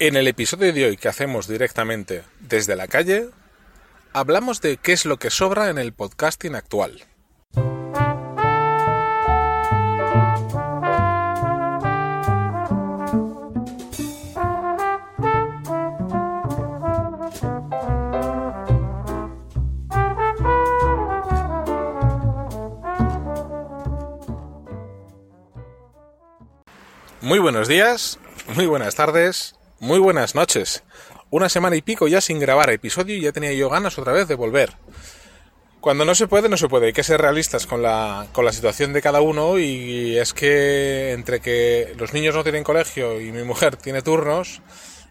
En el episodio de hoy que hacemos directamente desde la calle, hablamos de qué es lo que sobra en el podcasting actual. Muy buenos días, muy buenas tardes, muy buenas noches. Una semana y pico ya sin grabar episodio y ya tenía yo ganas otra vez de volver. Cuando no se puede, no se puede. Hay que ser realistas con la, con la situación de cada uno y es que entre que los niños no tienen colegio y mi mujer tiene turnos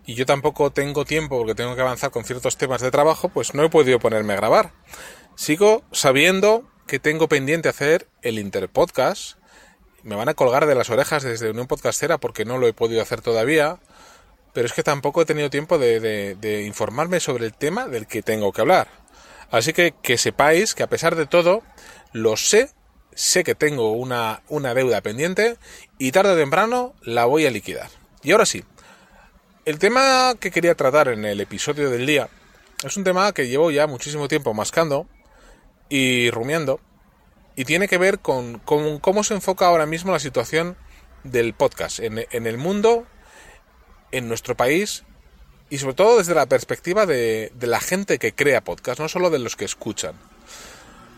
y yo tampoco tengo tiempo porque tengo que avanzar con ciertos temas de trabajo, pues no he podido ponerme a grabar. Sigo sabiendo que tengo pendiente hacer el Interpodcast. Me van a colgar de las orejas desde Unión Podcastera porque no lo he podido hacer todavía pero es que tampoco he tenido tiempo de, informarme sobre el tema del que tengo que hablar. Así que que sepáis que a pesar de todo, lo sé, sé que tengo una, una deuda pendiente y tarde o temprano la voy a liquidar. Y ahora sí, el tema que quería tratar en el episodio del día es un tema que llevo ya muchísimo tiempo mascando y rumiando y tiene que ver con, cómo se enfoca ahora mismo la situación del podcast en, en el mundo en nuestro país y sobre todo desde la perspectiva de, la gente que crea podcast, no solo de los que escuchan.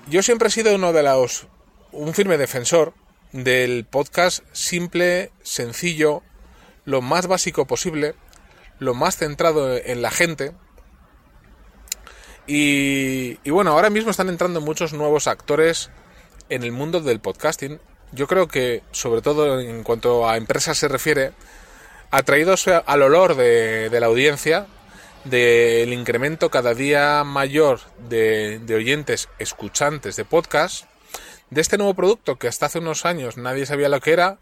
Yo siempre he sido uno de los, un firme defensor del podcast simple, sencillo, lo más básico posible, lo más centrado en la gente. Y bueno, ahora mismo están entrando muchos nuevos actores en el mundo del podcasting. Yo creo que, sobre todo en cuanto a empresas se refiere, atraídos al olor de, la audiencia, del incremento cada día mayor de, oyentes escuchantes de podcast, de este nuevo producto que hasta hace unos años nadie sabía lo que era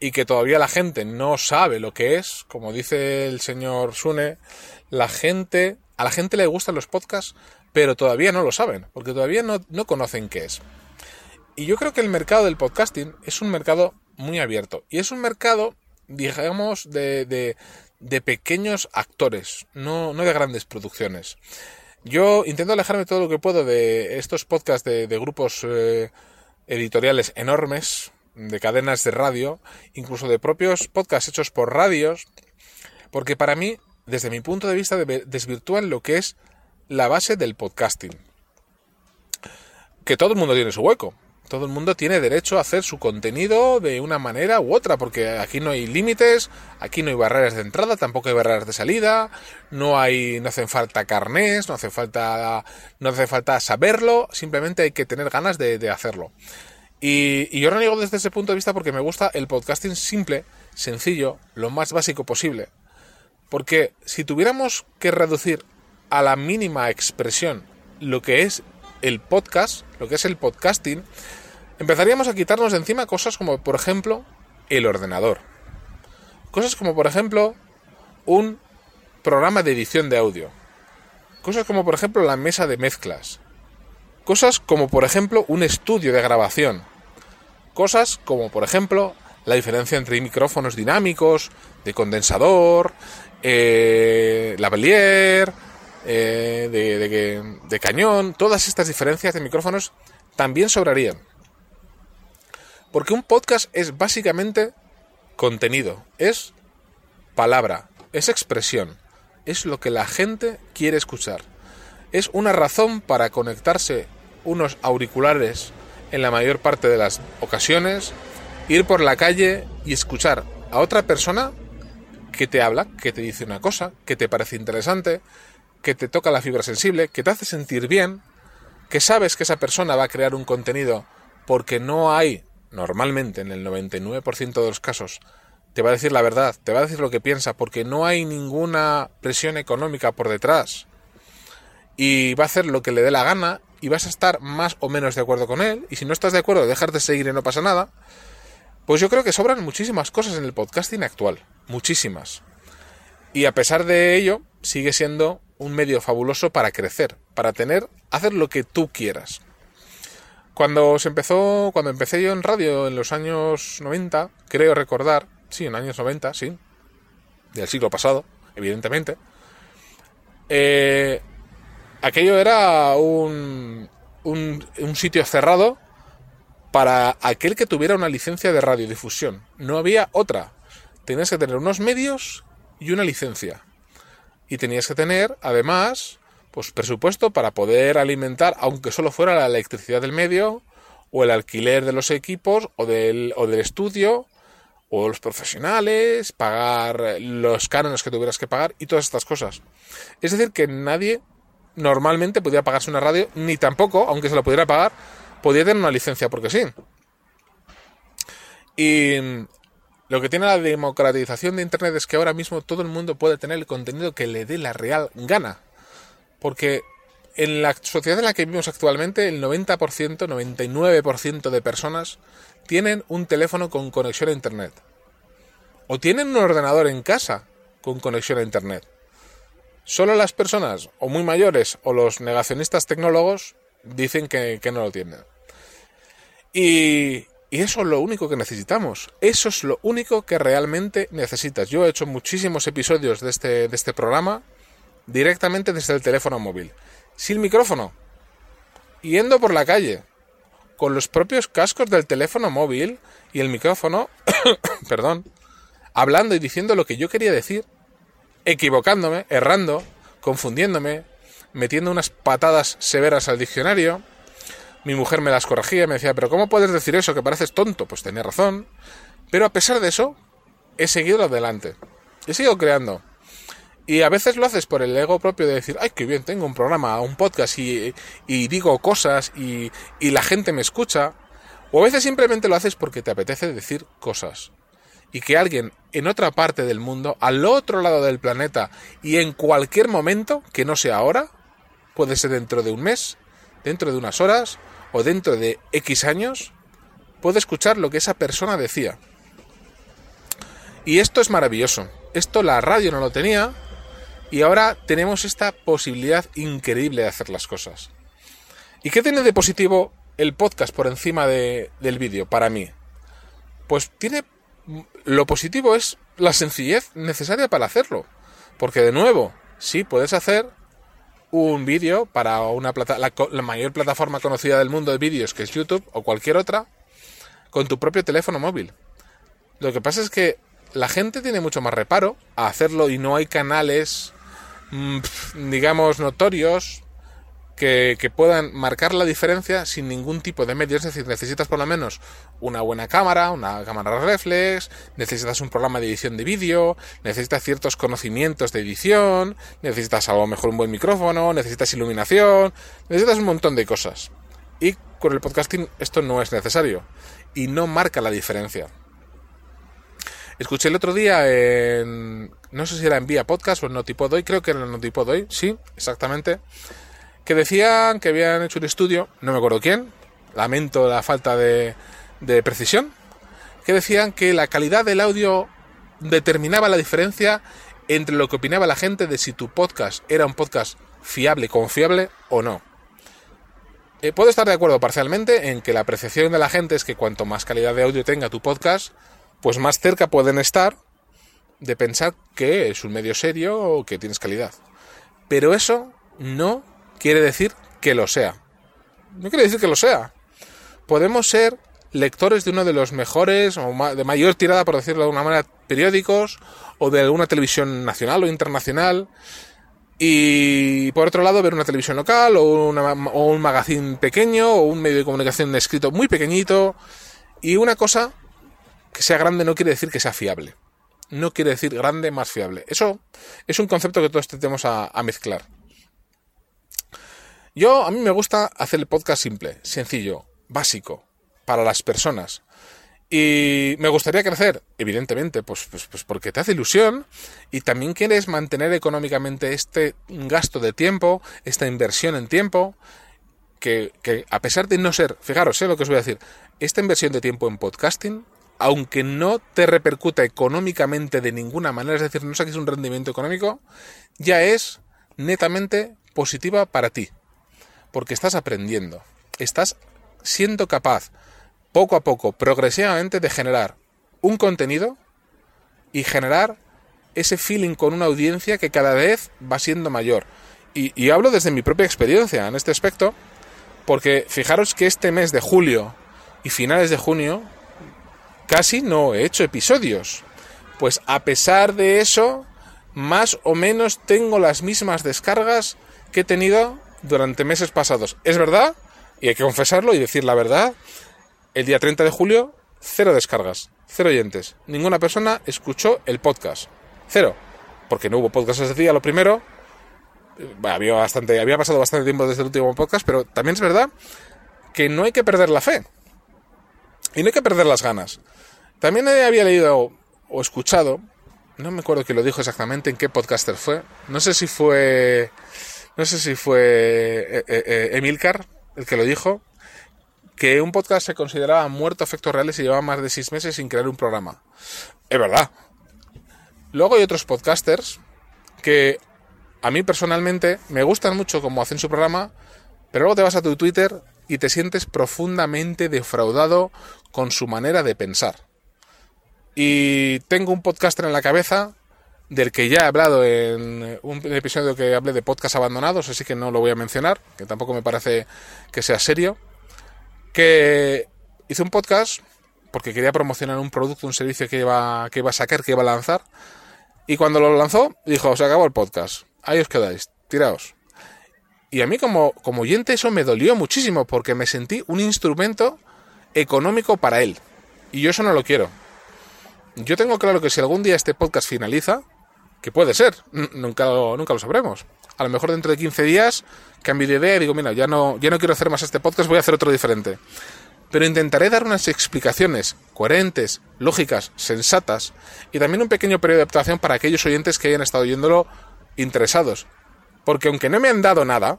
y que todavía la gente no sabe lo que es, como dice el señor Sune, la gente, a la gente le gustan los podcasts, pero todavía no lo saben, porque todavía no, no conocen qué es. Y yo creo que el mercado del podcasting es un mercado muy abierto y es un mercado digamos, de, de, pequeños actores, no, no de grandes producciones. Yo intento alejarme todo lo que puedo de estos podcasts de, grupos eh, editoriales enormes, de cadenas de radio, incluso de propios podcasts hechos por radios, porque para mí, desde mi punto de vista, desvirtúan lo que es la base del podcasting. Que todo el mundo tiene su hueco. Todo el mundo tiene derecho a hacer su contenido de una manera u otra, porque aquí no hay límites, aquí no hay barreras de entrada, tampoco hay barreras de salida, no hay, no hacen falta carnés, no hace falta, no hace falta saberlo, simplemente hay que tener ganas de, hacerlo. Y, y yo reniego desde ese punto de vista porque me gusta el podcasting simple, sencillo, lo más básico posible. Porque si tuviéramos que reducir a la mínima expresión lo que es el podcast, lo que es el podcasting, empezaríamos a quitarnos de encima cosas como, por ejemplo, el ordenador. Cosas como, por ejemplo, un programa de edición de audio. Cosas como, por ejemplo, la mesa de mezclas. Cosas como, por ejemplo, un estudio de grabación. Cosas como, por ejemplo, la diferencia entre micrófonos dinámicos, de condensador, eh, lavalier, eh, de, de cañón, todas estas diferencias de micrófonos también sobrarían. Porque un podcast es básicamente contenido, es palabra, es expresión, es lo que la gente quiere escuchar. Es una razón para conectarse unos auriculares en la mayor parte de las ocasiones, ir por la calle y escuchar a otra persona que te habla, que te dice una cosa, que te parece interesante, que te toca la fibra sensible, que te hace sentir bien, que sabes que esa persona va a crear un contenido porque no hay normalmente en el 99% de los casos te va a decir la verdad, te va a decir lo que piensa, porque no hay ninguna presión económica por detrás. Y va a hacer lo que le dé la gana y vas a estar más o menos de acuerdo con él. Y si no estás de acuerdo, dejar de seguir y no pasa nada. Pues yo creo que sobran muchísimas cosas en el podcasting actual. Muchísimas. Y a pesar de ello, sigue siendo un medio fabuloso para crecer, para tener, hacer lo que tú quieras. Cuando se empezó, cuando empecé yo en radio en los años 90, creo recordar, sí, en años 90, sí, del siglo pasado, evidentemente, eh, aquello era un, un, un sitio cerrado para aquel que tuviera una licencia de radiodifusión. No había otra. Tenías que tener unos medios y una licencia. Y tenías que tener, además, pues presupuesto para poder alimentar, aunque solo fuera la electricidad del medio, o el alquiler de los equipos, o del, o del estudio, o los profesionales, pagar los cánones que tuvieras que pagar y todas estas cosas. Es decir, que nadie normalmente podía pagarse una radio, ni tampoco, aunque se lo pudiera pagar, podía tener una licencia porque sí. Y lo que tiene la democratización de Internet es que ahora mismo todo el mundo puede tener el contenido que le dé la real gana. Porque en la sociedad en la que vivimos actualmente, el 90%, 99% de personas tienen un teléfono con conexión a Internet. O tienen un ordenador en casa con conexión a Internet. Solo las personas o muy mayores o los negacionistas tecnólogos dicen que, que no lo tienen. Y, y eso es lo único que necesitamos. Eso es lo único que realmente necesitas. Yo he hecho muchísimos episodios de este, de este programa directamente desde el teléfono móvil. Sin micrófono. Yendo por la calle. Con los propios cascos del teléfono móvil y el micrófono. perdón. Hablando y diciendo lo que yo quería decir. Equivocándome, errando, confundiéndome, metiendo unas patadas severas al diccionario mi mujer me las corregía y me decía, pero ¿cómo puedes decir eso? Que pareces tonto. Pues tenía razón. Pero a pesar de eso, he seguido adelante. He seguido creando. Y a veces lo haces por el ego propio de decir, ay, qué bien, tengo un programa, un podcast y, digo cosas y, y la gente me escucha. O a veces simplemente lo haces porque te apetece decir cosas. Y que alguien en otra parte del mundo, al otro lado del planeta y en cualquier momento, que no sea ahora, puede ser dentro de un mes, dentro de unas horas o dentro de X años, puede escuchar lo que esa persona decía. Y esto es maravilloso. Esto la radio no lo tenía y ahora tenemos esta posibilidad increíble de hacer las cosas. ¿Y qué tiene de positivo el podcast por encima de, del vídeo para mí? Pues tiene... Lo positivo es la sencillez necesaria para hacerlo. Porque de nuevo, sí, puedes hacer un vídeo para una plata la, mayor plataforma conocida del mundo de vídeos que es YouTube o cualquier otra con tu propio teléfono móvil. Lo que pasa es que la gente tiene mucho más reparo a hacerlo y no hay canales, mm, digamos, notorios que, puedan marcar la diferencia sin ningún tipo de medio. Es decir, necesitas por lo menos una buena cámara, una cámara reflex, necesitas un programa de edición de vídeo, necesitas ciertos conocimientos de edición, necesitas a lo mejor un buen micrófono, necesitas iluminación, necesitas un montón de cosas. Y con el podcasting esto no es necesario y no marca la diferencia. Escuché el otro día en. No sé si era en Vía Podcast o en Notipodoy, creo que era en Notipodoy, sí, exactamente que decían que habían hecho un estudio, no me acuerdo quién, lamento la falta de, precisión, que decían que la calidad del audio determinaba la diferencia entre lo que opinaba la gente de si tu podcast era un podcast fiable, confiable o no. Eh, puedo estar de acuerdo parcialmente en que la apreciación de la gente es que cuanto más calidad de audio tenga tu podcast, pues más cerca pueden estar de pensar que es un medio serio o que tienes calidad. Pero eso no quiere decir que lo sea. No quiere decir que lo sea. Podemos ser lectores de uno de los mejores o de mayor tirada, por decirlo de alguna manera, periódicos o de alguna televisión nacional o internacional. Y por otro lado, ver una televisión local o, o un magazine pequeño o un medio de comunicación escrito muy pequeñito. Y una cosa que sea grande no quiere decir que sea fiable. No quiere decir grande más fiable. Eso es un concepto que todos tenemos a mezclar. Yo, a mí me gusta hacer el podcast simple, sencillo, básico, para las personas. Y me gustaría crecer, evidentemente, pues, pues, pues, porque te hace ilusión y también quieres mantener económicamente este gasto de tiempo, esta inversión en tiempo, que, que a pesar de no ser, fijaros, sé lo que os voy a decir, esta inversión de tiempo en podcasting, aunque no te repercuta económicamente de ninguna manera, es decir, no saques un rendimiento económico, ya es netamente positiva para ti, porque estás aprendiendo, estás siendo capaz poco a poco, progresivamente, de generar un contenido y generar ese feeling con una audiencia que cada vez va siendo mayor. Y, hablo desde mi propia experiencia en este aspecto, porque fijaros que este mes de julio y finales de junio casi no he hecho episodios. Pues a pesar de eso, más o menos tengo las mismas descargas que he tenido durante meses pasados. ¿Es verdad? Y hay que confesarlo y decir la verdad. El día 30 de julio, cero descargas, cero oyentes. Ninguna persona escuchó el podcast. Cero. Porque no hubo podcast ese día, lo primero. Había, bastante, había pasado bastante tiempo desde el último podcast, pero también es verdad que no hay que perder la fe. Y no hay que perder las ganas. También había leído o escuchado, no me acuerdo quién lo dijo exactamente, en qué podcaster fue. No sé si fue. No sé si fue eh, eh, eh, Emilcar el que lo dijo, que un podcast se consideraba muerto a efectos reales y llevaba más de seis meses sin crear un programa. Es verdad. Luego hay otros podcasters que a mí personalmente me gustan mucho como hacen su programa, pero luego te vas a tu Twitter y te sientes profundamente defraudado con su manera de pensar. Y tengo un podcaster en la cabeza del que ya he hablado en un episodio que hablé de podcast abandonados, así que no lo voy a mencionar, que tampoco me parece que sea serio, que hizo un podcast porque quería promocionar un producto, un servicio que iba, que iba a sacar, que iba a lanzar, y cuando lo lanzó, dijo, se acabó el podcast, ahí os quedáis, tiraos. Y a mí como, como oyente eso me dolió muchísimo porque me sentí un instrumento económico para él. Y yo eso no lo quiero. Yo tengo claro que si algún día este podcast finaliza, que puede ser, nunca lo, nunca lo sabremos. A lo mejor dentro de 15 días cambio de idea y digo, mira, ya no, ya no quiero hacer más este podcast, voy a hacer otro diferente. Pero intentaré dar unas explicaciones coherentes, lógicas, sensatas y también un pequeño periodo de adaptación para aquellos oyentes que hayan estado oyéndolo interesados. Porque aunque no me han dado nada,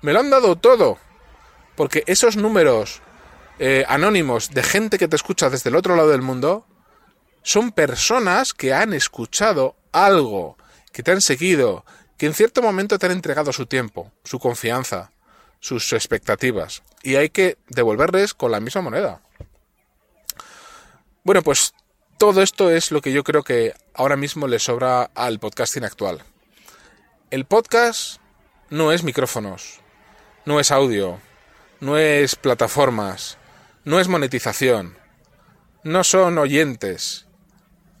me lo han dado todo. Porque esos números eh, anónimos de gente que te escucha desde el otro lado del mundo son personas que han escuchado algo, que te han seguido, que en cierto momento te han entregado su tiempo, su confianza, sus expectativas, y hay que devolverles con la misma moneda. Bueno, pues todo esto es lo que yo creo que ahora mismo le sobra al podcasting actual. El podcast no es micrófonos, no es audio, no es plataformas, no es monetización, no son oyentes,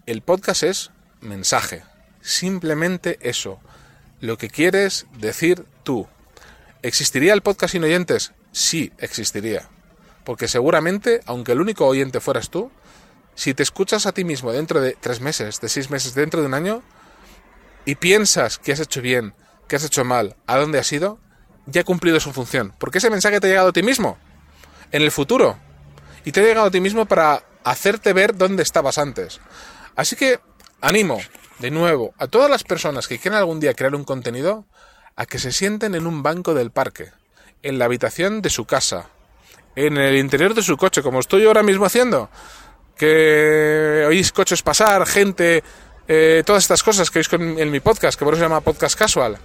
el podcast es mensaje. Simplemente eso. Lo que quieres decir tú. ¿Existiría el podcast sin oyentes? Sí, existiría. Porque seguramente, aunque el único oyente fueras tú, si te escuchas a ti mismo dentro de tres meses, de seis meses, dentro de un año, y piensas que has hecho bien, que has hecho mal, a dónde has ido, ya ha cumplido su función. Porque ese mensaje te ha llegado a ti mismo, en el futuro. Y te ha llegado a ti mismo para hacerte ver dónde estabas antes. Así que animo, de nuevo, a todas las personas que quieran algún día crear un contenido a que se sienten en un banco del parque, en la habitación de su casa, en el interior de su coche, como estoy ahora mismo haciendo. Que oís coches pasar, gente, eh, todas estas cosas que oís en mi podcast, que por eso se llama Podcast Casual.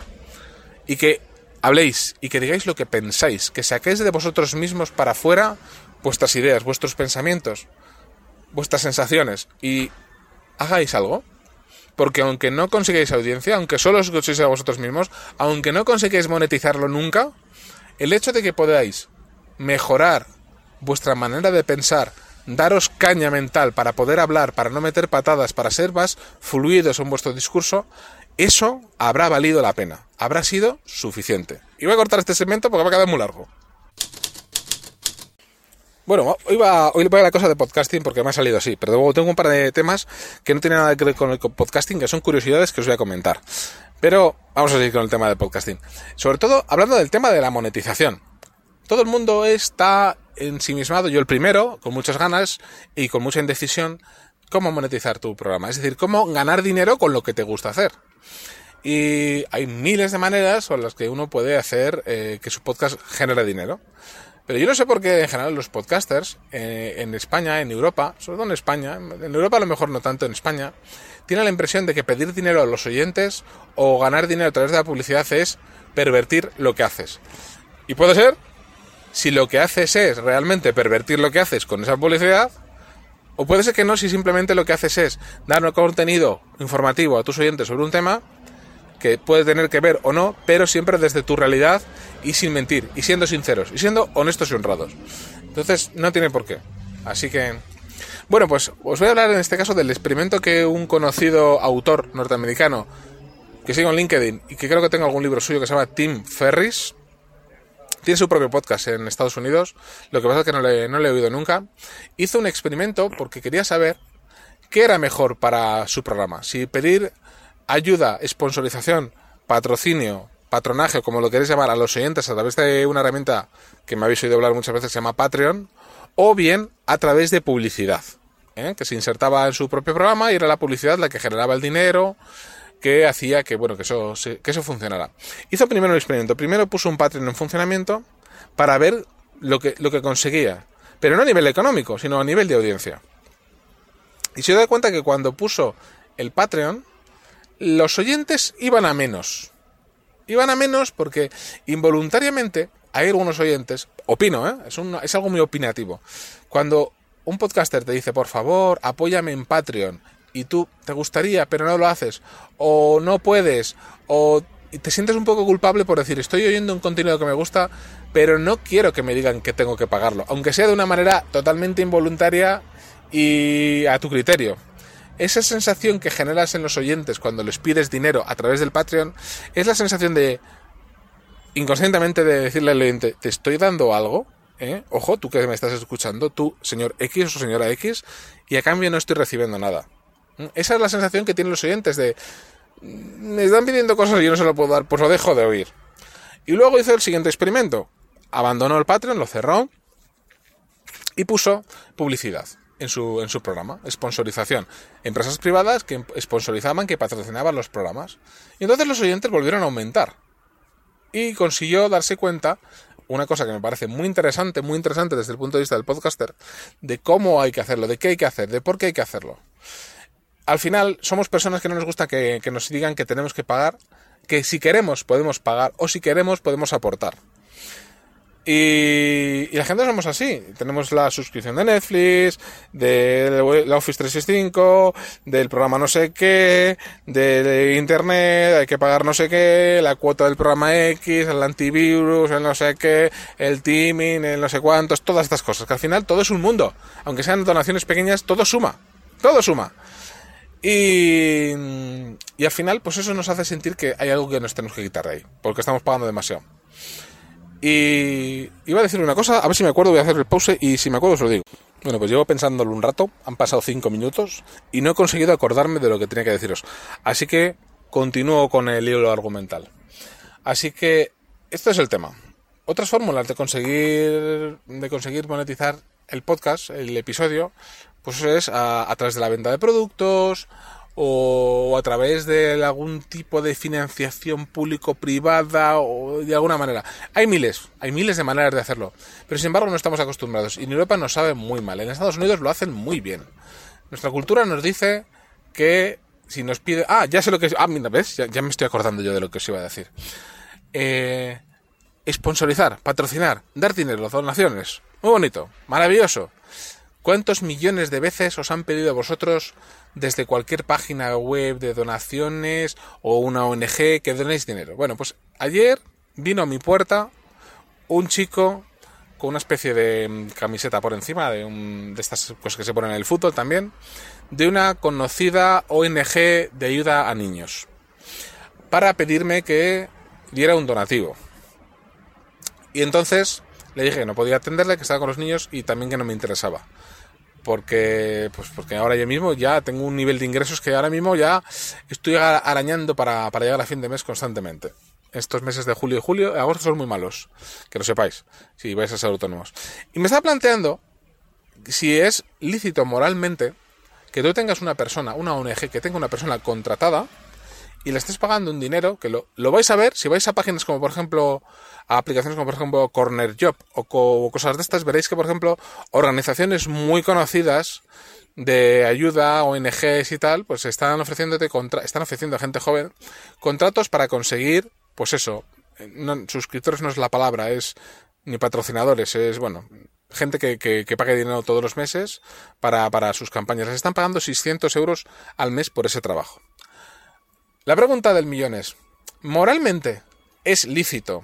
Y que habléis y que digáis lo que pensáis, que saquéis de vosotros mismos para afuera vuestras ideas, vuestros pensamientos, vuestras sensaciones. Y hagáis algo. Porque aunque no consigáis audiencia, aunque solo os escuchéis a vosotros mismos, aunque no consigáis monetizarlo nunca, el hecho de que podáis mejorar vuestra manera de pensar, daros caña mental para poder hablar, para no meter patadas, para ser más fluidos en vuestro discurso, eso habrá valido la pena, habrá sido suficiente. Y voy a cortar este segmento porque va a quedar muy largo. Bueno, hoy va, hoy voy a la cosa de podcasting porque me ha salido así, pero tengo un par de temas que no tienen nada que ver con el podcasting, que son curiosidades que os voy a comentar. Pero vamos a seguir con el tema del podcasting. Sobre todo hablando del tema de la monetización. todo el mundo está ensimismado, yo el primero, con muchas ganas y con mucha indecisión, cómo monetizar tu programa. Es decir, cómo ganar dinero con lo que te gusta hacer. Y hay miles de maneras con las que uno puede hacer eh, que su podcast genere dinero. Pero yo no sé por qué en general los podcasters eh, en España, en Europa, sobre todo en España, en Europa a lo mejor no tanto en España, tienen la impresión de que pedir dinero a los oyentes o ganar dinero a través de la publicidad es pervertir lo que haces. Y puede ser, si lo que haces es realmente pervertir lo que haces con esa publicidad, o puede ser que no, si simplemente lo que haces es dar un contenido informativo a tus oyentes sobre un tema que puede tener que ver o no, pero siempre desde tu realidad y sin mentir, y siendo sinceros, y siendo honestos y honrados. Entonces, no tiene por qué. Así que, bueno, pues os voy a hablar en este caso del experimento que un conocido autor norteamericano, que sigo en LinkedIn y que creo que tengo algún libro suyo que se llama Tim Ferris, tiene su propio podcast en Estados Unidos, lo que pasa es que no le, no le he oído nunca. Hizo un experimento porque quería saber qué era mejor para su programa. Si pedir ayuda, sponsorización, patrocinio, patronaje, como lo queréis llamar, a los oyentes a través de una herramienta que me habéis oído hablar muchas veces, se llama Patreon, o bien a través de publicidad, ¿eh? que se insertaba en su propio programa y era la publicidad la que generaba el dinero, que hacía que, bueno, que eso, que eso funcionara. Hizo primero el experimento. Primero puso un Patreon en funcionamiento para ver lo que, lo que conseguía. Pero no a nivel económico, sino a nivel de audiencia. Y se da cuenta que cuando puso el Patreon, los oyentes iban a menos. Iban a menos porque involuntariamente hay algunos oyentes, opino, ¿eh? es, es algo muy opinativo. Cuando un podcaster te dice, por favor, apóyame en Patreon, y tú te gustaría, pero no lo haces, o no puedes, o te sientes un poco culpable por decir, estoy oyendo un contenido que me gusta, pero no quiero que me digan que tengo que pagarlo, aunque sea de una manera totalmente involuntaria y a tu criterio. Esa sensación que generas en los oyentes cuando les pides dinero a través del Patreon es la sensación de inconscientemente de decirle al oyente, te estoy dando algo, ¿eh? ojo, tú que me estás escuchando, tú, señor X o señora X, y a cambio no estoy recibiendo nada. Esa es la sensación que tienen los oyentes de me están pidiendo cosas y yo no se lo puedo dar, pues lo dejo de oír. Y luego hizo el siguiente experimento. Abandonó el Patreon, lo cerró y puso publicidad en su, en su programa, sponsorización. Empresas privadas que sponsorizaban, que patrocinaban los programas. Y entonces los oyentes volvieron a aumentar. Y consiguió darse cuenta, una cosa que me parece muy interesante, muy interesante desde el punto de vista del podcaster, de cómo hay que hacerlo, de qué hay que hacer, de por qué hay que hacerlo al final somos personas que no nos gusta que, nos digan que tenemos que pagar, que si queremos podemos pagar o si queremos podemos aportar. Y, la gente somos así. Tenemos la suscripción de Netflix, de la Office 365, del programa no sé qué, de, Internet, hay que pagar no sé qué, la cuota del programa X, el antivirus, el no sé qué, el teaming, el no sé cuántos, todas estas cosas. Que al final todo es un mundo. Aunque sean donaciones pequeñas, todo suma. Todo suma. Y, y al final, pues eso nos hace sentir que hay algo que nos tenemos que quitar de ahí, porque estamos pagando demasiado. Y iba a decir una cosa, a ver si me acuerdo, voy a hacer el pause y si me acuerdo os lo digo. Bueno, pues llevo pensándolo un rato, han pasado cinco minutos y no he conseguido acordarme de lo que tenía que deciros. Así que continúo con el hilo argumental. Así que esto es el tema. Otras fórmulas de conseguir, de conseguir monetizar el podcast, el episodio, pues es a, través de la venta de productos o a través de algún tipo de financiación público-privada o de alguna manera. Hay miles, hay miles de maneras de hacerlo, pero sin embargo no estamos acostumbrados y en Europa nos sabe muy mal. En Estados Unidos lo hacen muy bien. Nuestra cultura nos dice que si nos pide... Ah, ya sé lo que es... Ah, mira, ¿ves? Ya, me estoy acordando yo de lo que os iba a decir. Eh, sponsorizar, patrocinar, dar dinero, donaciones. Muy bonito, maravilloso. ¿Cuántos millones de veces os han pedido a vosotros desde cualquier página web de donaciones o una ONG que donéis dinero? Bueno, pues ayer vino a mi puerta un chico con una especie de mm, camiseta por encima, de, de estas cosas que se ponen en el fútbol también, de una conocida ONG de ayuda a niños, para pedirme que diera un donativo. Y entonces le dije que no podía atenderle, que estaba con los niños y también que no me interesaba. Porque, pues porque ahora yo mismo ya tengo un nivel de ingresos que ahora mismo ya estoy arañando para, llegar a fin de mes constantemente. estos meses de julio y julio, agosto son muy malos, que lo sepáis, si vais a ser autónomos. Y me estaba planteando si es lícito moralmente que tú tengas una persona, una ONG, que tenga una persona contratada y le estés pagando un dinero, que lo, lo vais a ver si vais a páginas como por ejemplo, a aplicaciones como por ejemplo Corner Job o, cosas de estas, veréis que por ejemplo organizaciones muy conocidas de ayuda, ONGs y tal, pues están ofreciéndote contra, están ofreciendo a gente joven contratos para conseguir, pues eso, no, suscriptores no es la palabra, es ni patrocinadores, es bueno, gente que, que, pague dinero todos los meses para, para sus campañas. Les están pagando 600 euros al mes por ese trabajo. La pregunta del millón es, ¿moralmente es lícito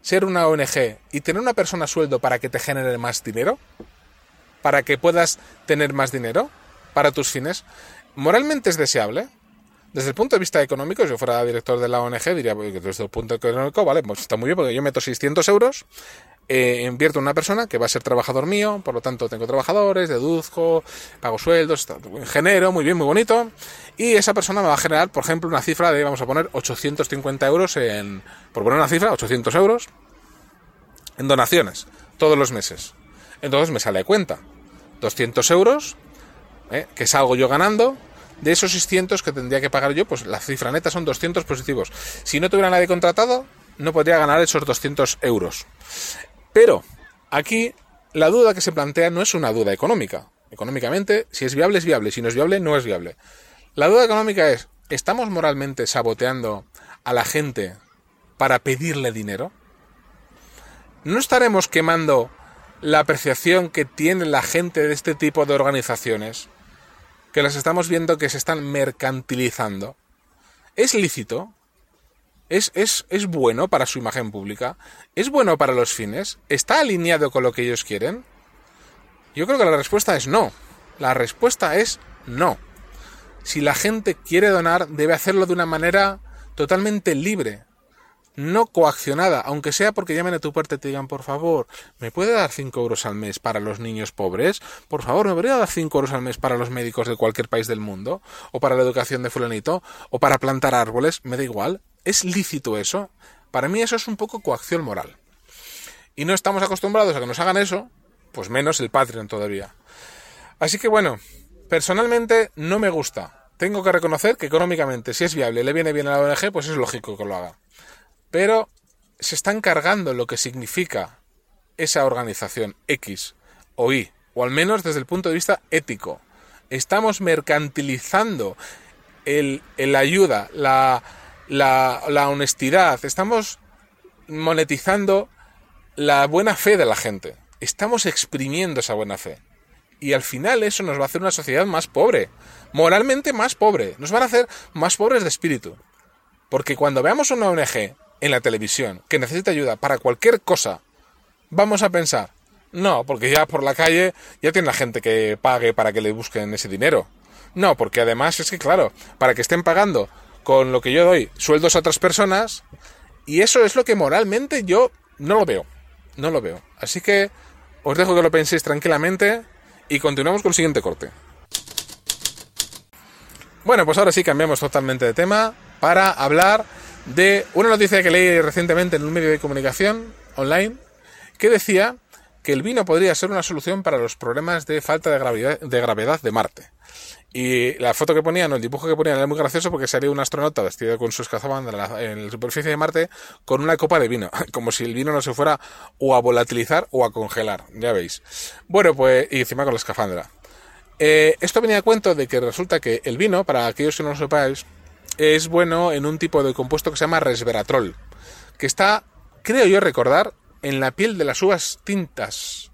ser una ONG y tener una persona sueldo para que te genere más dinero? ¿Para que puedas tener más dinero para tus fines? ¿Moralmente es deseable? Desde el punto de vista económico, si yo fuera director de la ONG, diría que desde el punto económico, vale, pues está muy bien porque yo meto 600 euros eh, invierto en una persona que va a ser trabajador mío, por lo tanto tengo trabajadores, deduzco, pago sueldos, genero, muy bien, muy bonito, y esa persona me va a generar, por ejemplo, una cifra de, vamos a poner, 850 euros en, por poner una cifra, 800 euros en donaciones, todos los meses. Entonces me sale de cuenta, 200 euros, eh, que salgo yo ganando, de esos 600 que tendría que pagar yo, pues la cifra neta son 200 positivos. Si no tuviera nadie contratado, no podría ganar esos 200 euros. Pero aquí la duda que se plantea no es una duda económica. Económicamente, si es viable, es viable. Si no es viable, no es viable. La duda económica es, ¿estamos moralmente saboteando a la gente para pedirle dinero? ¿No estaremos quemando la apreciación que tiene la gente de este tipo de organizaciones? Que las estamos viendo que se están mercantilizando. ¿Es lícito? ¿Es, es, ¿Es bueno para su imagen pública? ¿Es bueno para los fines? ¿Está alineado con lo que ellos quieren? Yo creo que la respuesta es no. La respuesta es no. Si la gente quiere donar, debe hacerlo de una manera totalmente libre, no coaccionada, aunque sea porque llamen a tu puerta y te digan, por favor, ¿me puede dar 5 euros al mes para los niños pobres? Por favor, ¿me podría dar 5 euros al mes para los médicos de cualquier país del mundo? ¿O para la educación de fulanito? ¿O para plantar árboles? Me da igual. ¿Es lícito eso? Para mí eso es un poco coacción moral. Y no estamos acostumbrados a que nos hagan eso, pues menos el Patreon todavía. Así que bueno, personalmente no me gusta. Tengo que reconocer que económicamente, si es viable le viene bien a la ONG, pues es lógico que lo haga. Pero se están cargando lo que significa esa organización X o Y, o al menos desde el punto de vista ético. Estamos mercantilizando el, el ayuda, la, la, honestidad, estamos monetizando la buena fe de la gente. Estamos exprimiendo esa buena fe. Y al final eso nos va a hacer una sociedad más pobre, moralmente más pobre, nos van a hacer más pobres de espíritu. Porque cuando veamos una ONG en la televisión que necesita ayuda para cualquier cosa, vamos a pensar, no, porque ya por la calle ya tiene la gente que pague para que le busquen ese dinero. No, porque además es que claro, para que estén pagando con lo que yo doy sueldos a otras personas y eso es lo que moralmente yo no lo veo. No lo veo. Así que os dejo que lo penséis tranquilamente y continuamos con el siguiente corte. Bueno, pues ahora sí cambiamos totalmente de tema para hablar de una noticia que leí recientemente en un medio de comunicación online que decía que el vino podría ser una solución para los problemas de falta de gravedad de, gravedad de Marte. Y la foto que ponían, o el dibujo que ponían era muy gracioso porque salía un astronauta vestido con su escafandra en la superficie de Marte con una copa de vino, como si el vino no se fuera o a volatilizar o a congelar, ya veis. Bueno, pues, y encima con la escafandra. Eh, esto venía a cuento de que resulta que el vino, para aquellos que no lo sepáis, es bueno en un tipo de compuesto que se llama resveratrol, que está, creo yo recordar, en la piel de las uvas tintas.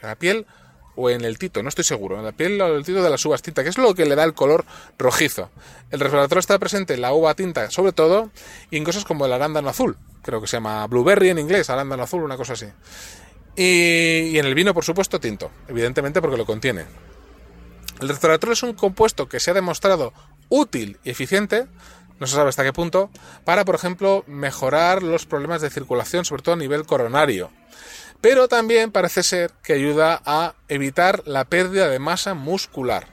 La piel o en el tito, no estoy seguro, en la piel o el tito de las uvas tinta, que es lo que le da el color rojizo. El resveratrol está presente en la uva tinta, sobre todo, y en cosas como el arándano azul, creo que se llama blueberry en inglés, arándano azul, una cosa así. Y, y en el vino, por supuesto, tinto, evidentemente porque lo contiene. El resveratrol es un compuesto que se ha demostrado útil y eficiente, no se sabe hasta qué punto, para, por ejemplo, mejorar los problemas de circulación, sobre todo a nivel coronario pero también parece ser que ayuda a evitar la pérdida de masa muscular.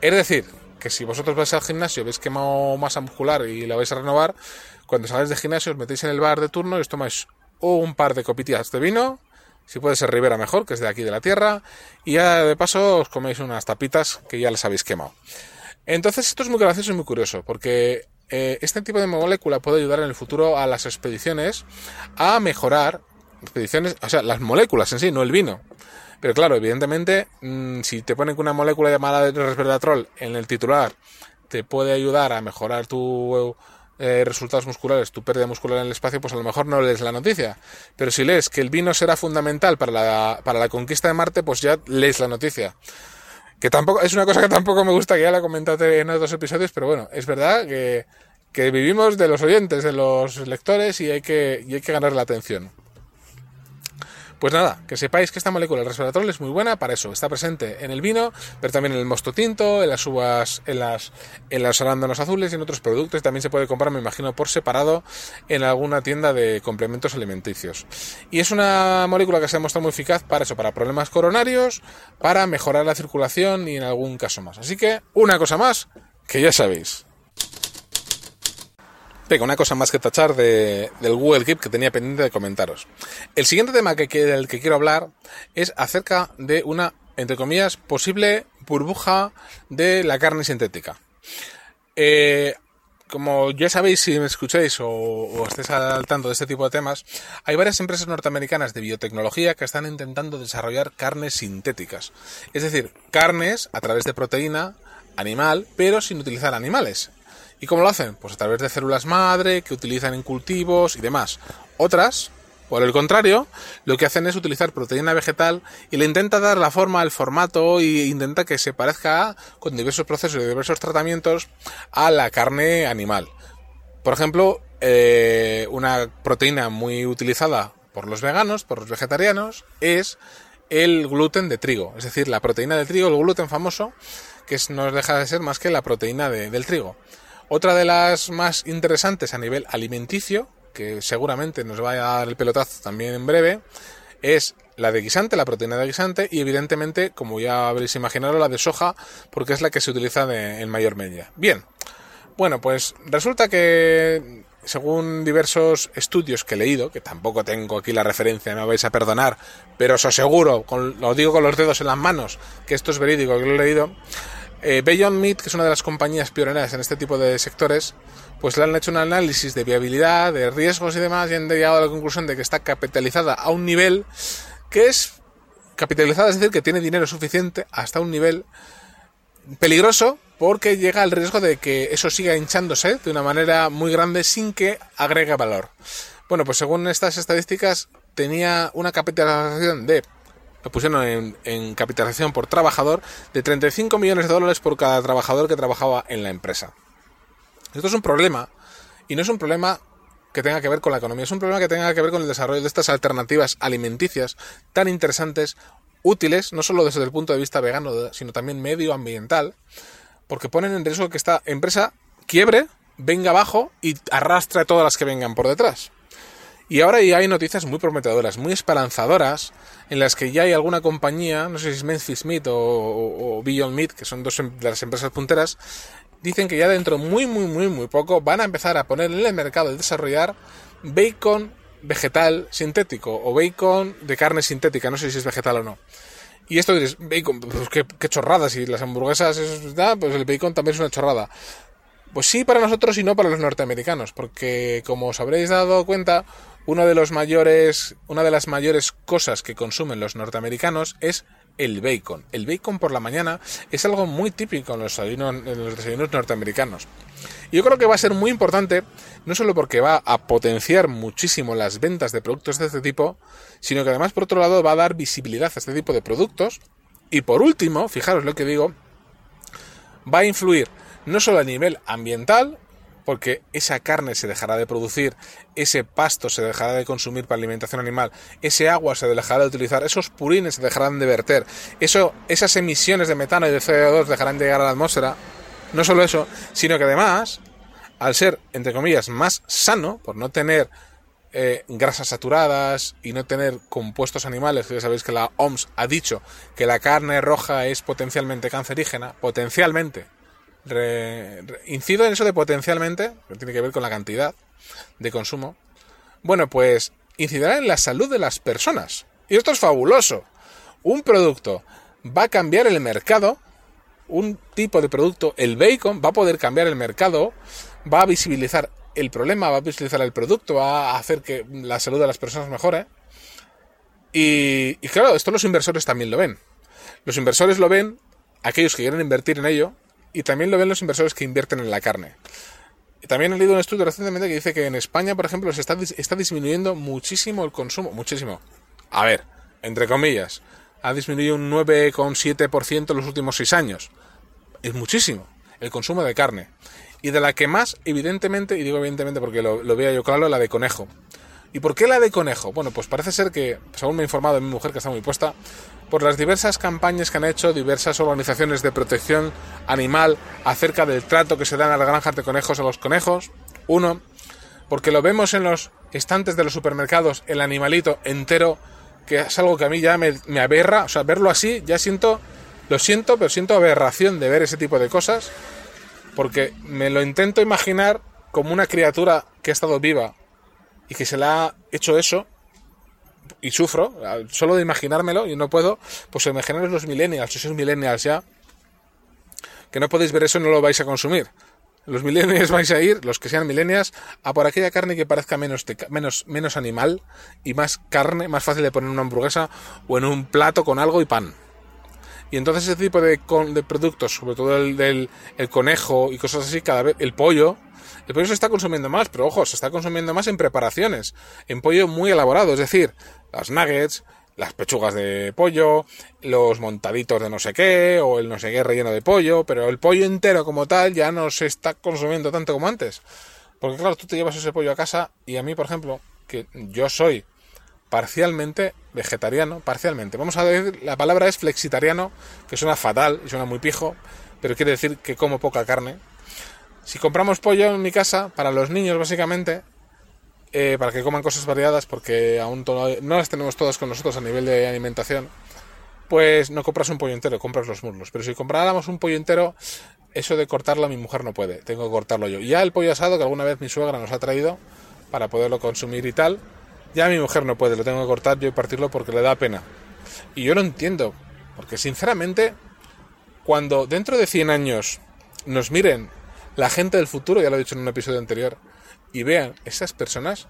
Es decir, que si vosotros vais al gimnasio, habéis quemado masa muscular y la vais a renovar, cuando salgáis de gimnasio os metéis en el bar de turno y os tomáis un par de copitillas de vino, si puede ser Ribera mejor, que es de aquí de la tierra, y ya de paso os coméis unas tapitas que ya las habéis quemado. Entonces esto es muy gracioso y muy curioso, porque eh, este tipo de molécula puede ayudar en el futuro a las expediciones a mejorar expediciones, o sea, las moléculas en sí, no el vino. Pero claro, evidentemente, mm, si te ponen una molécula llamada resveratrol en el titular, te puede ayudar a mejorar tu eh, resultados musculares, tu pérdida muscular en el espacio, pues a lo mejor no lees la noticia. Pero si lees que el vino será fundamental para la, para la conquista de Marte, pues ya lees la noticia. Que tampoco, es una cosa que tampoco me gusta, que ya la he comentado en otros episodios, pero bueno, es verdad que, que vivimos de los oyentes, de los lectores y hay que, y hay que ganar la atención. Pues nada, que sepáis que esta molécula, el resveratrol, es muy buena para eso. Está presente en el vino, pero también en el mosto tinto, en las uvas, en las, en los arándanos azules y en otros productos. También se puede comprar, me imagino, por separado en alguna tienda de complementos alimenticios. Y es una molécula que se ha demostrado muy eficaz para eso, para problemas coronarios, para mejorar la circulación y en algún caso más. Así que, una cosa más, que ya sabéis. Venga, una cosa más que tachar de, del Google Keep que tenía pendiente de comentaros. El siguiente tema que, del que quiero hablar es acerca de una, entre comillas, posible burbuja de la carne sintética. Eh, como ya sabéis si me escucháis o, o, estéis al tanto de este tipo de temas, hay varias empresas norteamericanas de biotecnología que están intentando desarrollar carnes sintéticas. Es decir, carnes a través de proteína animal, pero sin utilizar animales. ¿Y cómo lo hacen? Pues a través de células madre que utilizan en cultivos y demás. Otras, por el contrario, lo que hacen es utilizar proteína vegetal y le intenta dar la forma, el formato e intenta que se parezca con diversos procesos y diversos tratamientos a la carne animal. Por ejemplo, eh, una proteína muy utilizada por los veganos, por los vegetarianos, es el gluten de trigo. Es decir, la proteína de trigo, el gluten famoso, que no deja de ser más que la proteína del trigo. Otra de las más interesantes a nivel alimenticio, que seguramente nos va a dar el pelotazo también en breve, es la de guisante, la proteína de guisante, y evidentemente, como ya habréis imaginado, la de soja, porque es la que se utiliza en mayor medida. Bien, bueno, pues resulta que según diversos estudios que he leído, que tampoco tengo aquí la referencia, me vais a perdonar, pero os aseguro, con, lo digo con los dedos en las manos, que esto es verídico, que lo he leído, eh, Beyond Meat, que es una de las compañías pioneras en este tipo de sectores, pues le han hecho un análisis de viabilidad, de riesgos y demás, y han llegado a la conclusión de que está capitalizada a un nivel que es capitalizada, es decir, que tiene dinero suficiente hasta un nivel peligroso porque llega al riesgo de que eso siga hinchándose de una manera muy grande sin que agregue valor. Bueno, pues según estas estadísticas tenía una capitalización de pusieron en, capitalización por trabajador de 35 millones de dólares por cada trabajador que trabajaba en la empresa. Esto es un problema y no es un problema que tenga que ver con la economía, es un problema que tenga que ver con el desarrollo de estas alternativas alimenticias tan interesantes, útiles, no solo desde el punto de vista vegano, sino también medioambiental, porque ponen en riesgo que esta empresa quiebre, venga abajo y arrastre a todas las que vengan por detrás. Y ahora ya hay noticias muy prometedoras, muy esperanzadoras, en las que ya hay alguna compañía, no sé si es Memphis Meat o, Beyond Meat, que son dos em, de las empresas punteras, dicen que ya dentro muy, muy, muy, muy poco van a empezar a poner en el mercado y desarrollar bacon vegetal sintético o bacon de carne sintética, no sé si es vegetal o no. Y esto dices, bacon, pues qué, qué chorrada, si las hamburguesas es, pues el bacon también es una chorrada. Pues sí para nosotros y no para los norteamericanos, porque como os habréis dado cuenta, uno de los mayores, una de las mayores cosas que consumen los norteamericanos es el bacon. El bacon por la mañana es algo muy típico en los desayunos, norteamericanos. Y yo creo que va a ser muy importante, no solo porque va a potenciar muchísimo las ventas de productos de este tipo, sino que además, por otro lado, va a dar visibilidad a este tipo de productos. Y por último, fijaros lo que digo, va a influir no solo a nivel ambiental, porque esa carne se dejará de producir, ese pasto se dejará de consumir para alimentación animal, ese agua se dejará de utilizar, esos purines se dejarán de verter, eso, esas emisiones de metano y de CO2 dejarán de llegar a la atmósfera. No solo eso, sino que además, al ser, entre comillas, más sano, por no tener eh, grasas saturadas y no tener compuestos animales, que ya sabéis que la OMS ha dicho que la carne roja es potencialmente cancerígena, potencialmente, incido en eso de potencialmente, que tiene que ver con la cantidad de consumo. Bueno, pues incidirá en la salud de las personas. Y esto es fabuloso. Un producto va a cambiar el mercado, un tipo de producto, el bacon, va a poder cambiar el mercado, va a visibilizar el problema, va a visibilizar el producto, va a hacer que la salud de las personas mejore. Y, claro, esto los inversores también lo ven. Los inversores lo ven, aquellos que quieren invertir en ello, y también lo ven los inversores que invierten en la carne. También he leído un estudio recientemente que dice que en España, por ejemplo, se está, está disminuyendo muchísimo el consumo. Muchísimo. A ver, entre comillas. Ha disminuido un 9,7% en los últimos 6 años. Es muchísimo el consumo de carne. Y de la que más, evidentemente, y digo evidentemente porque lo, lo veo yo claro, la de conejo. ¿Y por qué la de conejo? Bueno, pues parece ser que, según me ha informado mi mujer, que está muy puesta, por las diversas campañas que han hecho diversas organizaciones de protección animal acerca del trato que se da en las granjas de conejos a los conejos. Uno, porque lo vemos en los estantes de los supermercados, el animalito entero, que es algo que a mí ya me, me aberra. O sea, verlo así, ya siento, lo siento, pero siento aberración de ver ese tipo de cosas, porque me lo intento imaginar como una criatura que ha estado viva y que se le ha hecho eso y sufro, solo de imaginármelo y no puedo, pues imaginaros los millennials, si sois millennials ya, que no podéis ver eso no lo vais a consumir. Los millennials vais a ir, los que sean millennials, a por aquella carne que parezca menos, menos, menos animal y más carne, más fácil de poner en una hamburguesa o en un plato con algo y pan. Y entonces ese tipo de, de productos, sobre todo el del el conejo y cosas así, cada vez el pollo, el pollo se está consumiendo más, pero ojo, se está consumiendo más en preparaciones, en pollo muy elaborado, es decir, las nuggets, las pechugas de pollo, los montaditos de no sé qué, o el no sé qué relleno de pollo, pero el pollo entero como tal ya no se está consumiendo tanto como antes. Porque claro, tú te llevas ese pollo a casa y a mí, por ejemplo, que yo soy parcialmente vegetariano, parcialmente. Vamos a decir, la palabra es flexitariano, que suena fatal y suena muy pijo, pero quiere decir que como poca carne, si compramos pollo en mi casa, para los niños básicamente, eh, para que coman cosas variadas, porque aún no las tenemos todas con nosotros a nivel de alimentación, pues no compras un pollo entero, compras los muslos. Pero si compráramos un pollo entero, eso de cortarlo mi mujer no puede, tengo que cortarlo yo. Ya el pollo asado que alguna vez mi suegra nos ha traído para poderlo consumir y tal, ya mi mujer no puede, lo tengo que cortar yo y partirlo porque le da pena. Y yo lo entiendo, porque sinceramente, cuando dentro de 100 años nos miren la gente del futuro, ya lo he dicho en un episodio anterior, y vean, esas personas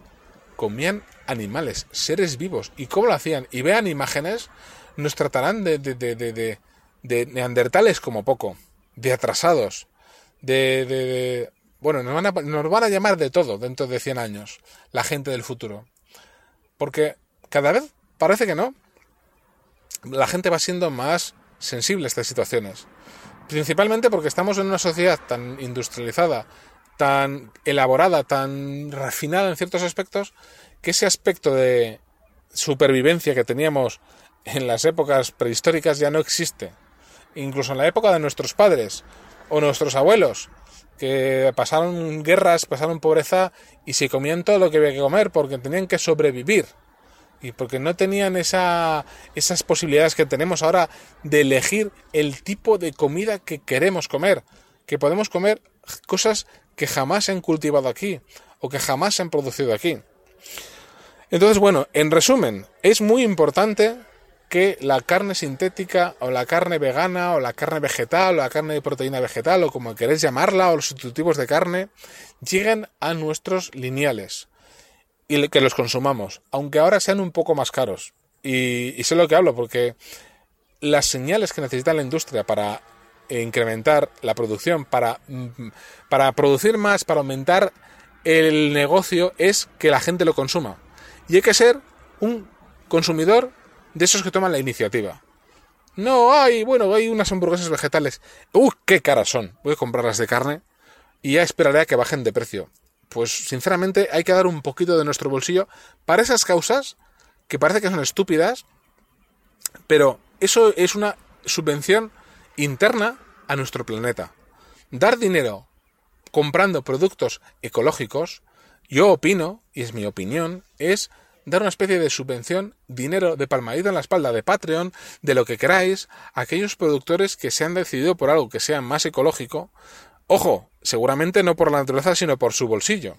comían animales, seres vivos, y cómo lo hacían, y vean imágenes, nos tratarán de, de, de, de, de neandertales como poco, de atrasados, de, de, bueno, nos van, a, nos van a llamar de todo dentro de 100 años, la gente del futuro. Porque cada vez parece que no. La gente va siendo más sensible a estas situaciones. Principalmente porque estamos en una sociedad tan industrializada, tan elaborada, tan refinada en ciertos aspectos, que ese aspecto de supervivencia que teníamos en las épocas prehistóricas ya no existe. Incluso en la época de nuestros padres o nuestros abuelos, que pasaron guerras, pasaron pobreza y se comían todo lo que había que comer porque tenían que sobrevivir y porque no tenían esa, esas posibilidades que tenemos ahora de elegir el tipo de comida que queremos comer, que podemos comer cosas que jamás se han cultivado aquí o que jamás se han producido aquí. Entonces, bueno, en resumen, es muy importante que la carne sintética o la carne vegana o la carne vegetal o la carne de proteína vegetal o como queréis llamarla o los sustitutivos de carne lleguen a nuestros lineales y que los consumamos, aunque ahora sean un poco más caros. Y, sé lo que hablo, porque las señales que necesita la industria para incrementar la producción, para, mm, para producir más, para aumentar el negocio, es que la gente lo consuma. Y hay que ser un consumidor de esos que toman la iniciativa. No, hay, bueno, hay unas hamburguesas vegetales. ¡Uh, qué caras son! Voy a comprarlas de carne y ya esperaré a que bajen de precio pues sinceramente hay que dar un poquito de nuestro bolsillo para esas causas que parece que son estúpidas, pero eso es una subvención interna a nuestro planeta. Dar dinero comprando productos ecológicos, yo opino, y es mi opinión, es dar una especie de subvención, dinero de palmadito en la espalda de Patreon, de lo que queráis, a aquellos productores que se han decidido por algo que sea más ecológico, Ojo, seguramente no por la naturaleza, sino por su bolsillo.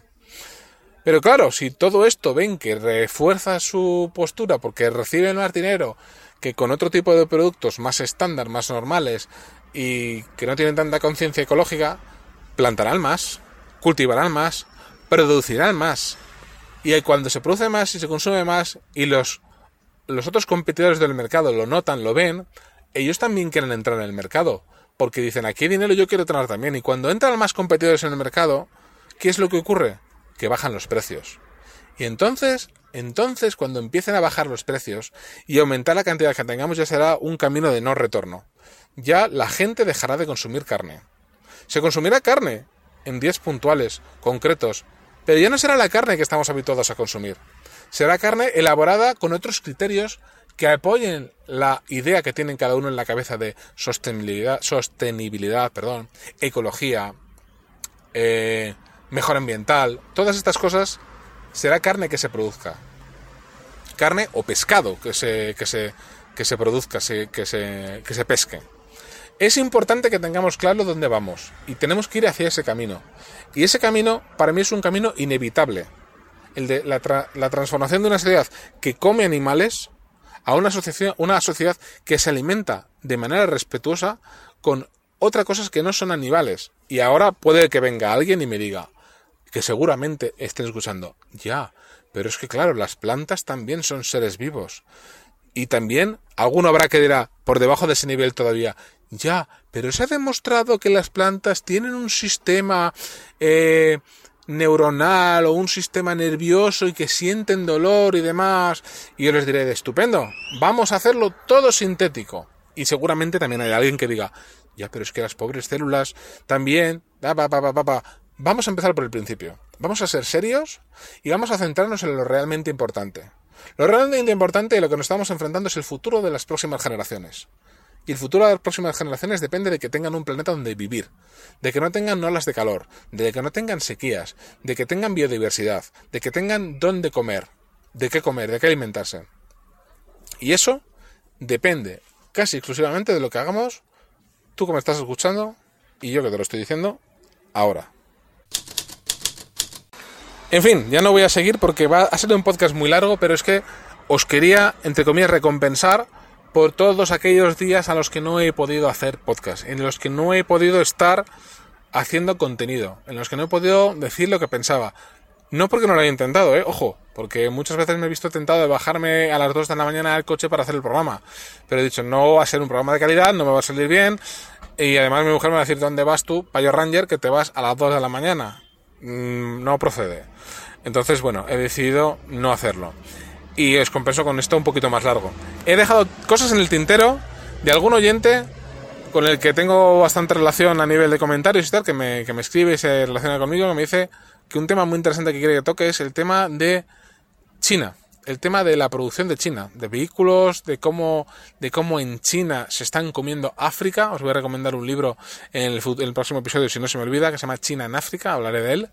Pero claro, si todo esto ven que refuerza su postura porque reciben más dinero que con otro tipo de productos más estándar, más normales y que no tienen tanta conciencia ecológica, plantarán más, cultivarán más, producirán más. Y cuando se produce más y se consume más y los, los otros competidores del mercado lo notan, lo ven, ellos también quieren entrar en el mercado. Porque dicen, aquí hay dinero yo quiero tener también. Y cuando entran más competidores en el mercado, ¿qué es lo que ocurre? Que bajan los precios. Y entonces, entonces cuando empiecen a bajar los precios y aumentar la cantidad que tengamos ya será un camino de no retorno. Ya la gente dejará de consumir carne. Se consumirá carne en días puntuales, concretos, pero ya no será la carne que estamos habituados a consumir. Será carne elaborada con otros criterios que apoyen la idea que tienen cada uno en la cabeza de sostenibilidad, sostenibilidad perdón, ecología, eh, mejor ambiental, todas estas cosas, será carne que se produzca. Carne o pescado que se, que se, que se produzca, que, se, que se pesque. Es importante que tengamos claro dónde vamos y tenemos que ir hacia ese camino. Y ese camino para mí es un camino inevitable. El de la, la transformación de una sociedad que come animales a una, sociedad que se alimenta de manera respetuosa con otras cosas que no son animales. Y ahora puede que venga alguien y me diga, que seguramente estén escuchando, ya, pero es que claro, las plantas también son seres vivos. Y también alguno habrá que dirá, por debajo de ese nivel todavía, ya, pero se ha demostrado que las plantas tienen un sistema eh, neuronal o un sistema nervioso y que sienten dolor y demás. Y yo les diré, estupendo, vamos a hacerlo todo sintético. Y seguramente también hay alguien que diga, ya, pero es que las pobres células también... Vamos a empezar por el principio. Vamos a ser serios y vamos a centrarnos en lo realmente importante. Lo realmente importante y lo que nos estamos enfrentando es el futuro de las próximas generaciones. Y el futuro de las próximas generaciones depende de que tengan un planeta donde vivir, de que no tengan olas de calor, de que no tengan sequías, de que tengan biodiversidad, de que tengan dónde comer, de qué comer, de qué alimentarse. Y eso depende casi exclusivamente de lo que hagamos, tú que me estás escuchando y yo que te lo estoy diciendo ahora. En fin, ya no voy a seguir porque va a ser un podcast muy largo, pero es que os quería, entre comillas, recompensar por todos aquellos días a los que no he podido hacer podcast, en los que no he podido estar haciendo contenido, en los que no he podido decir lo que pensaba. No porque no lo haya intentado, ¿eh? ojo, porque muchas veces me he visto tentado de bajarme a las 2 de la mañana al coche para hacer el programa. Pero he dicho, no va a ser un programa de calidad, no me va a salir bien. Y además mi mujer me va a decir, ¿dónde vas tú, Payo Ranger, que te vas a las 2 de la mañana? Mm, no procede. Entonces, bueno, he decidido no hacerlo y os compenso con esto un poquito más largo. He dejado cosas en el tintero de algún oyente con el que tengo bastante relación a nivel de comentarios y tal, que me, que me escribe y se relaciona conmigo, que me dice que un tema muy interesante que quiere que toque es el tema de China, el tema de la producción de China, de vehículos, de cómo, de cómo en China se están comiendo África. Os voy a recomendar un libro en el, en el próximo episodio, si no se me olvida, que se llama China en África, hablaré de él,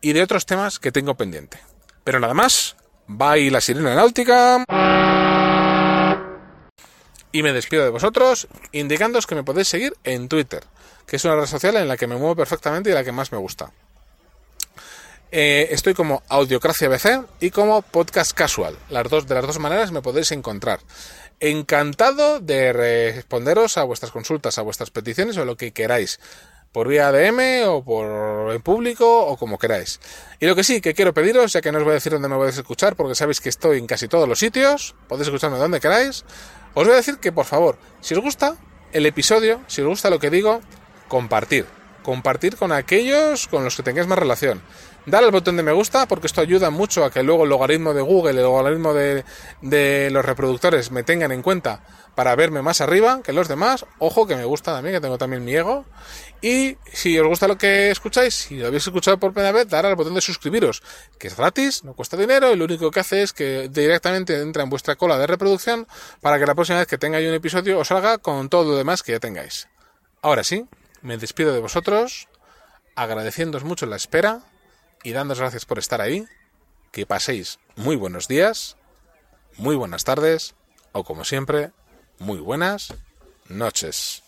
y de otros temas que tengo pendiente. Pero nada más, Bye la sirena náutica. Y me despido de vosotros, indicándoos que me podéis seguir en Twitter, que es una red social en la que me muevo perfectamente y la que más me gusta. Eh, estoy como Audiocracia BC y como Podcast Casual. Las dos, de las dos maneras me podéis encontrar. Encantado de responderos a vuestras consultas, a vuestras peticiones o lo que queráis por vía DM o por en público o como queráis. Y lo que sí que quiero pediros, ya que no os voy a decir dónde me podéis escuchar, porque sabéis que estoy en casi todos los sitios, podéis escucharme donde queráis, os voy a decir que por favor, si os gusta el episodio, si os gusta lo que digo, compartir. Compartir con aquellos con los que tengáis más relación. Dar al botón de me gusta porque esto ayuda mucho a que luego el logaritmo de Google, el logaritmo de, de los reproductores me tengan en cuenta para verme más arriba que los demás. Ojo que me gusta también, que tengo también mi ego. Y si os gusta lo que escucháis, si lo habéis escuchado por primera vez, dar al botón de suscribiros, que es gratis, no cuesta dinero y lo único que hace es que directamente entra en vuestra cola de reproducción para que la próxima vez que tenga yo un episodio os salga con todo lo demás que ya tengáis. Ahora sí, me despido de vosotros, agradeciéndoos mucho la espera y dándos gracias por estar ahí. Que paséis muy buenos días, muy buenas tardes o como siempre, muy buenas noches.